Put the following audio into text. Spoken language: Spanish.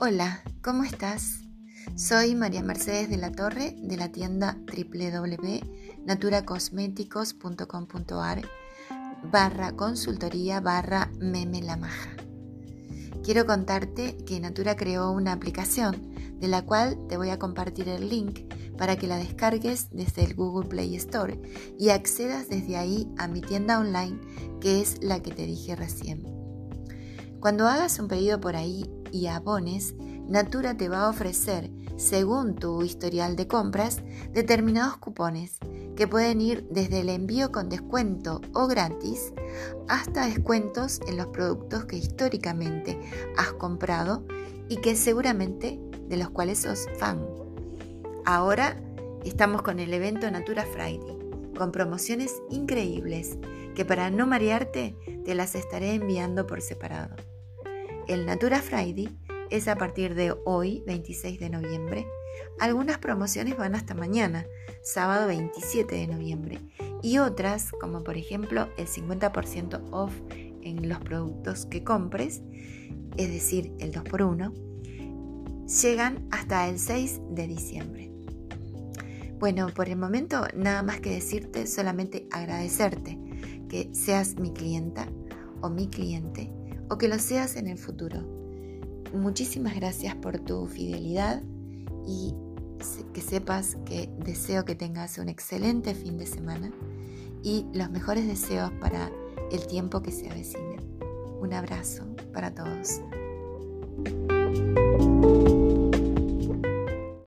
Hola, ¿cómo estás? Soy María Mercedes de la Torre de la tienda www.naturacosméticos.com.ar barra consultoría barra meme. Quiero contarte que Natura creó una aplicación de la cual te voy a compartir el link para que la descargues desde el Google Play Store y accedas desde ahí a mi tienda online que es la que te dije recién. Cuando hagas un pedido por ahí y abones, Natura te va a ofrecer, según tu historial de compras, determinados cupones que pueden ir desde el envío con descuento o gratis hasta descuentos en los productos que históricamente has comprado y que seguramente de los cuales sos fan. Ahora estamos con el evento Natura Friday, con promociones increíbles que para no marearte te las estaré enviando por separado. El Natura Friday es a partir de hoy, 26 de noviembre. Algunas promociones van hasta mañana, sábado 27 de noviembre. Y otras, como por ejemplo el 50% off en los productos que compres, es decir, el 2x1, llegan hasta el 6 de diciembre. Bueno, por el momento nada más que decirte, solamente agradecerte que seas mi clienta o mi cliente o que lo seas en el futuro. Muchísimas gracias por tu fidelidad y que sepas que deseo que tengas un excelente fin de semana y los mejores deseos para el tiempo que se avecina. Un abrazo para todos.